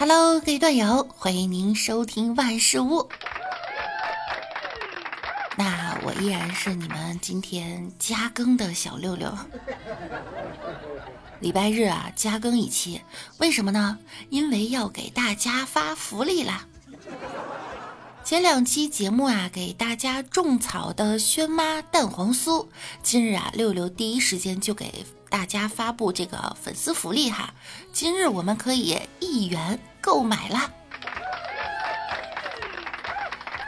Hello，各位段友，欢迎您收听万事屋。那我依然是你们今天加更的小六六。礼拜日啊，加更一期，为什么呢？因为要给大家发福利啦。前两期节目啊，给大家种草的轩妈蛋黄酥，今日啊，六六第一时间就给大家发布这个粉丝福利哈。今日我们可以一元购买啦，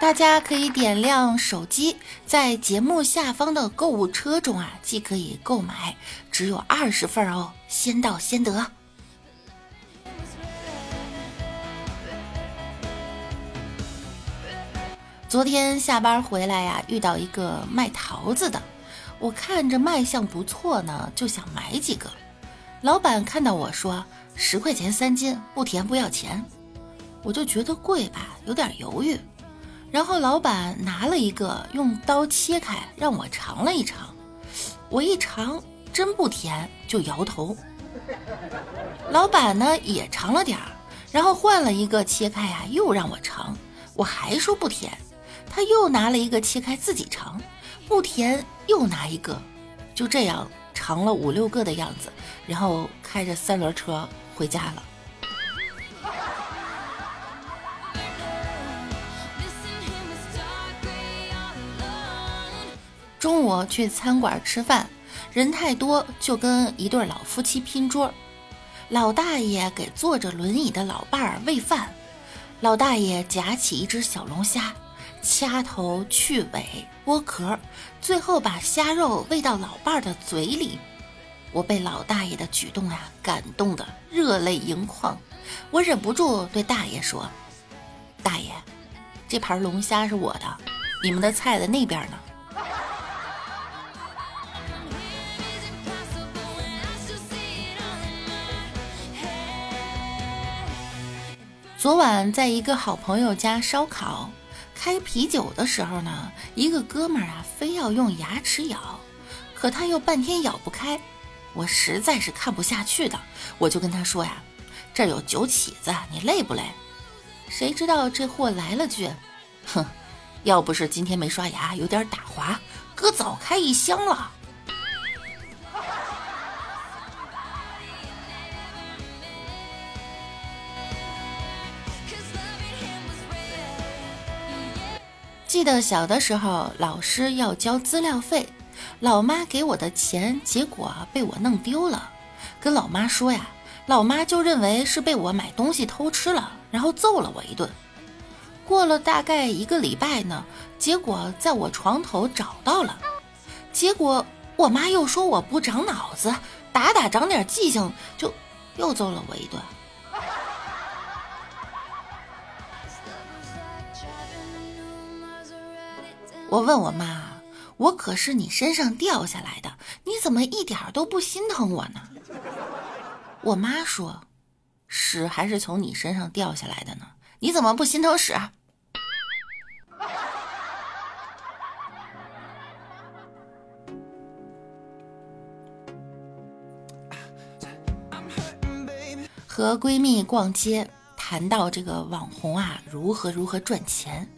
大家可以点亮手机，在节目下方的购物车中啊，既可以购买，只有二十份哦，先到先得。昨天下班回来呀，遇到一个卖桃子的，我看着卖相不错呢，就想买几个。老板看到我说十块钱三斤，不甜不要钱，我就觉得贵吧，有点犹豫。然后老板拿了一个，用刀切开，让我尝了一尝。我一尝，真不甜，就摇头。老板呢也尝了点儿，然后换了一个切开呀，又让我尝，我还说不甜。他又拿了一个切开自己尝，不甜又拿一个，就这样尝了五六个的样子，然后开着三轮车回家了。中午去餐馆吃饭，人太多，就跟一对老夫妻拼桌。老大爷给坐着轮椅的老伴儿喂饭，老大爷夹起一只小龙虾。掐头去尾剥壳，最后把虾肉喂到老伴儿的嘴里。我被老大爷的举动啊感动的热泪盈眶，我忍不住对大爷说：“大爷，这盘龙虾是我的，你们的菜在那边呢。”昨晚在一个好朋友家烧烤。开啤酒的时候呢，一个哥们儿啊，非要用牙齿咬，可他又半天咬不开，我实在是看不下去的，我就跟他说呀：“这儿有酒起子，你累不累？”谁知道这货来了句：“哼，要不是今天没刷牙，有点打滑，哥早开一箱了。”记得小的时候，老师要交资料费，老妈给我的钱，结果被我弄丢了。跟老妈说呀，老妈就认为是被我买东西偷吃了，然后揍了我一顿。过了大概一个礼拜呢，结果在我床头找到了，结果我妈又说我不长脑子，打打长点记性，就又揍了我一顿。我问我妈：“我可是你身上掉下来的，你怎么一点都不心疼我呢？”我妈说：“屎还是从你身上掉下来的呢，你怎么不心疼屎？”和闺蜜逛街，谈到这个网红啊，如何如何赚钱。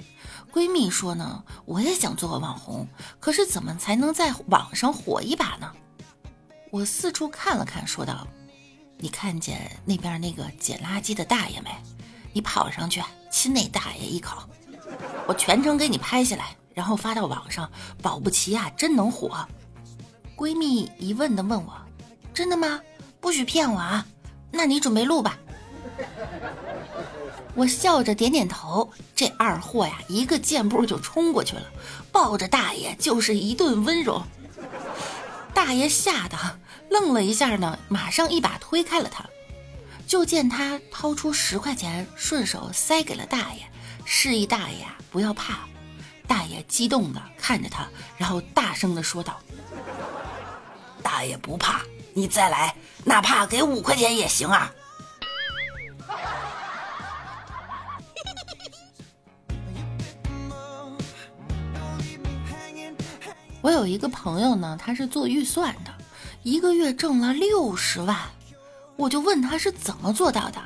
闺蜜说呢，我也想做个网红，可是怎么才能在网上火一把呢？我四处看了看，说道：“你看见那边那个捡垃圾的大爷没？你跑上去亲那大爷一口，我全程给你拍下来，然后发到网上，保不齐啊，真能火。”闺蜜疑问的问我：“真的吗？不许骗我啊！那你准备录吧。”我笑着点点头，这二货呀，一个箭步就冲过去了，抱着大爷就是一顿温柔。大爷吓得愣了一下呢，马上一把推开了他。就见他掏出十块钱，顺手塞给了大爷，示意大爷不要怕。大爷激动的看着他，然后大声的说道：“大爷不怕，你再来，哪怕给五块钱也行啊。”我有一个朋友呢，他是做预算的，一个月挣了六十万，我就问他是怎么做到的，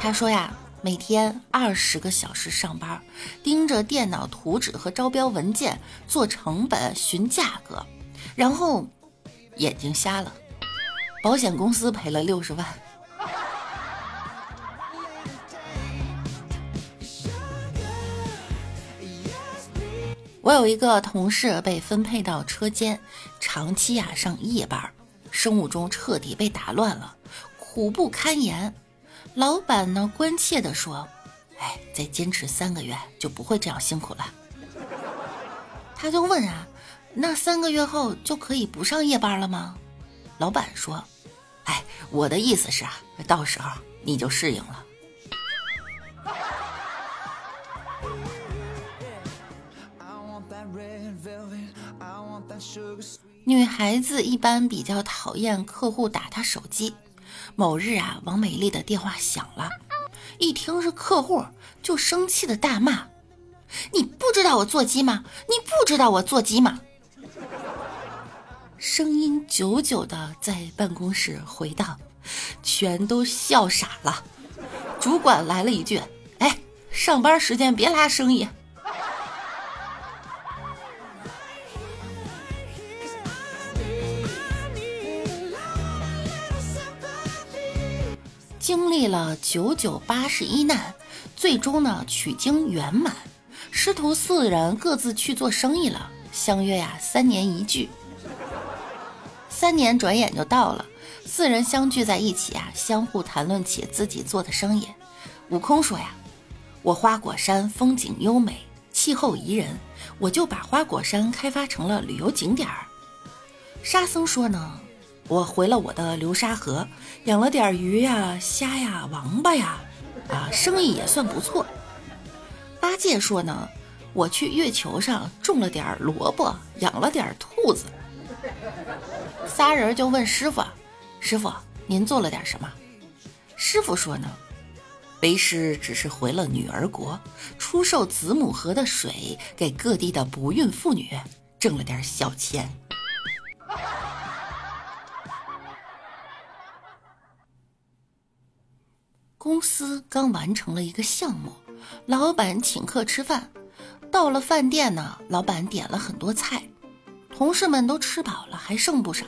他说呀，每天二十个小时上班，盯着电脑图纸和招标文件，做成本、询价格，然后眼睛瞎了，保险公司赔了六十万。我有一个同事被分配到车间，长期呀上夜班，生物钟彻底被打乱了，苦不堪言。老板呢关切地说：“哎，再坚持三个月就不会这样辛苦了。”他就问啊：“那三个月后就可以不上夜班了吗？”老板说：“哎，我的意思是啊，到时候你就适应了。”女孩子一般比较讨厌客户打她手机。某日啊，王美丽的电话响了，一听是客户，就生气的大骂：“你不知道我座机吗？你不知道我座机吗？”声音久久的在办公室回荡，全都笑傻了。主管来了一句：“哎，上班时间别拉生意。”历了九九八十一难，最终呢取经圆满，师徒四人各自去做生意了。相约呀三年一聚，三年转眼就到了，四人相聚在一起啊，相互谈论起自己做的生意。悟空说呀：“我花果山风景优美，气候宜人，我就把花果山开发成了旅游景点儿。”沙僧说呢。我回了我的流沙河，养了点鱼呀、虾呀、王八呀，啊，生意也算不错。八戒说呢，我去月球上种了点萝卜，养了点兔子。仨人就问师傅：“师傅，您做了点什么？”师傅说呢，为师只是回了女儿国，出售子母河的水给各地的不孕妇女，挣了点小钱。公司刚完成了一个项目，老板请客吃饭。到了饭店呢，老板点了很多菜，同事们都吃饱了，还剩不少。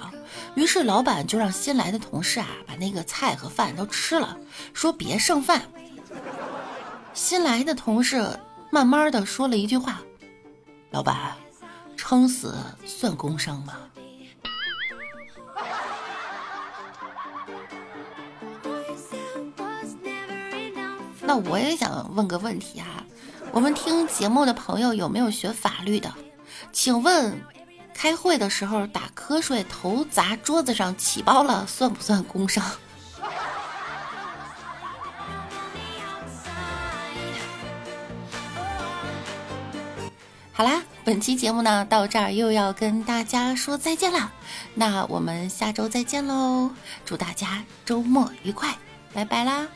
于是老板就让新来的同事啊，把那个菜和饭都吃了，说别剩饭。新来的同事慢慢的说了一句话：“老板，撑死算工伤吗？”那我也想问个问题哈，我们听节目的朋友有没有学法律的？请问，开会的时候打瞌睡头砸桌子上起包了，算不算工伤？好啦，本期节目呢到这儿又要跟大家说再见啦，那我们下周再见喽！祝大家周末愉快，拜拜啦！